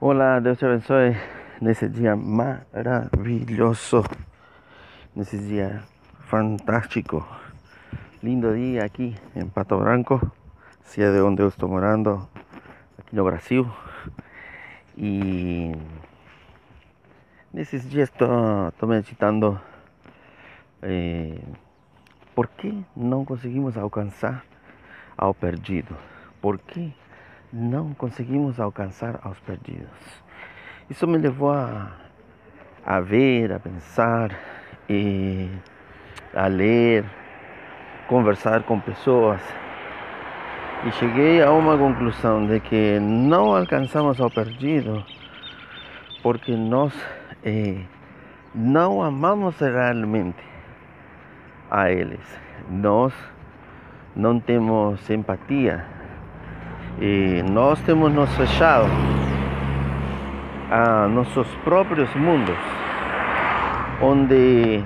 Olá, Deus te abençoe nesse dia maravilhoso, nesse dia fantástico. Lindo dia aqui em Pato Branco, cidade onde eu estou morando, aqui no Brasil. E nesses dias estou meditando eh, por que não conseguimos alcançar ao perdido? Por que não conseguimos alcançar aos perdidos. Isso me levou a, a ver, a pensar, e a ler, conversar com pessoas. E cheguei a uma conclusão de que não alcançamos ao perdido porque nós eh, não amamos realmente a eles. Nós não temos empatia e nós temos nos fechado a nossos próprios mundos, onde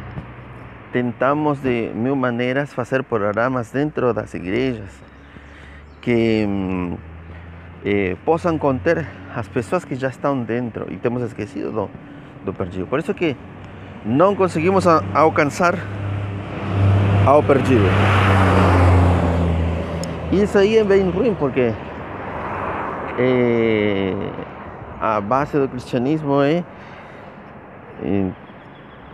tentamos de mil maneiras fazer programas dentro das igrejas que eh, possam conter as pessoas que já estão dentro e temos esquecido do, do perdido. Por isso que não conseguimos a, alcançar ao perdido. E isso aí é bem ruim porque é, a base do cristianismo é, é,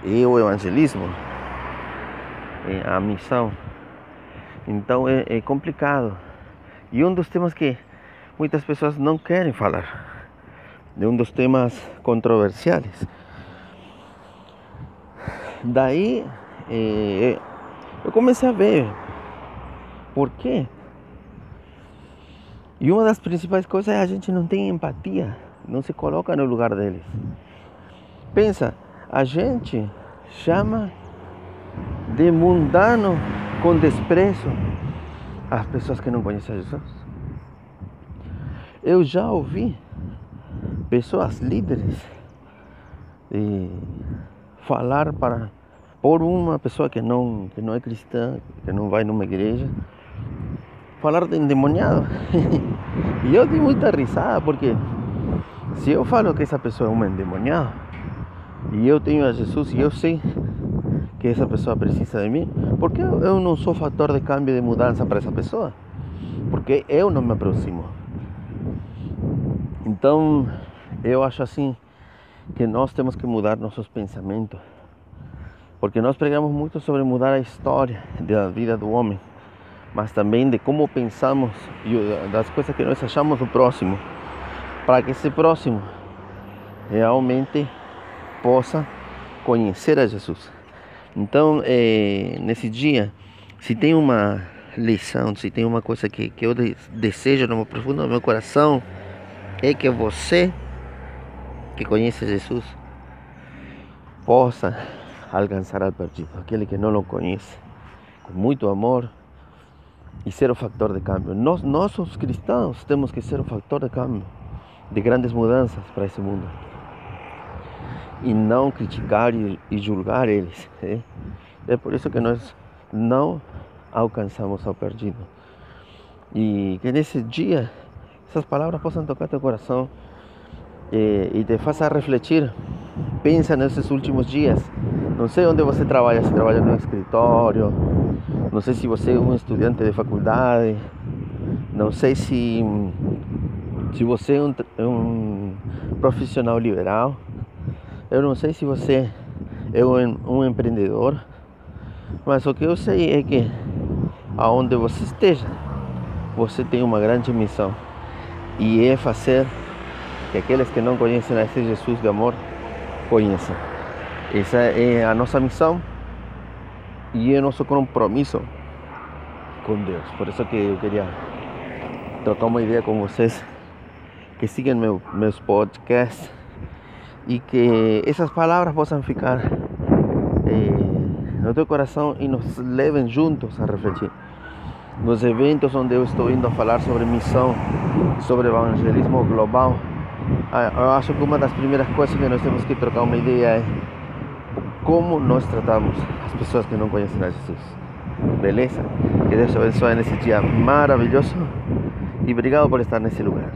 é o evangelismo, é a missão. Então é, é complicado. E um dos temas que muitas pessoas não querem falar, de um dos temas controversiais. Daí é, eu comecei a ver por quê e uma das principais coisas é a gente não tem empatia, não se coloca no lugar deles. Pensa, a gente chama de mundano com desprezo as pessoas que não conhecem Jesus. Eu já ouvi pessoas líderes falar para por uma pessoa que não que não é cristã, que não vai numa igreja, falar de endemoniado. e eu dei muita risada, porque se eu falo que essa pessoa é um endemoniado, e eu tenho a Jesus e eu sei que essa pessoa precisa de mim, por que eu não sou fator de câmbio de mudança para essa pessoa? Porque eu não me aproximo. Então, eu acho assim que nós temos que mudar nossos pensamentos. Porque nós pregamos muito sobre mudar a história da vida do homem mas também de como pensamos e das coisas que nós achamos do próximo, para que esse próximo realmente possa conhecer a Jesus. Então, é, nesse dia, se tem uma lição, se tem uma coisa que, que eu desejo no profundo do meu coração, é que você que conhece Jesus possa alcançar ao perdido, aquele que não o conhece, com muito amor, e ser o factor de câmbio. Nós, nós os cristãos, temos que ser o factor de câmbio, de grandes mudanças para esse mundo. E não criticar e, julgar eles. É? por isso que nós não alcançamos ao perdido. E que nesse dia essas palavras possam tocar teu coração e, e te faça refletir. Pensa nesses últimos dias. Não sei onde você trabalha, se trabalha no escritório, não sei se você é um estudante de faculdade, não sei se, se você é um, é um profissional liberal, eu não sei se você é um, um empreendedor, mas o que eu sei é que aonde você esteja, você tem uma grande missão. E é fazer que aqueles que não conhecem a esse Jesus de amor conheçam. Essa é a nossa missão e é nosso compromisso com Deus. Por isso que eu queria trocar uma ideia com vocês que sigam meu, meus podcasts e que essas palavras possam ficar eh, no teu coração e nos levem juntos a refletir. Nos eventos onde eu estou indo a falar sobre missão, sobre evangelismo global, ah, eu acho que uma das primeiras coisas que nós temos que trocar uma ideia é como nós tratamos as pessoas que não conhecem a Jesus. Beleza? Que Deus abençoe nesse dia maravilhoso e obrigado por estar nesse lugar.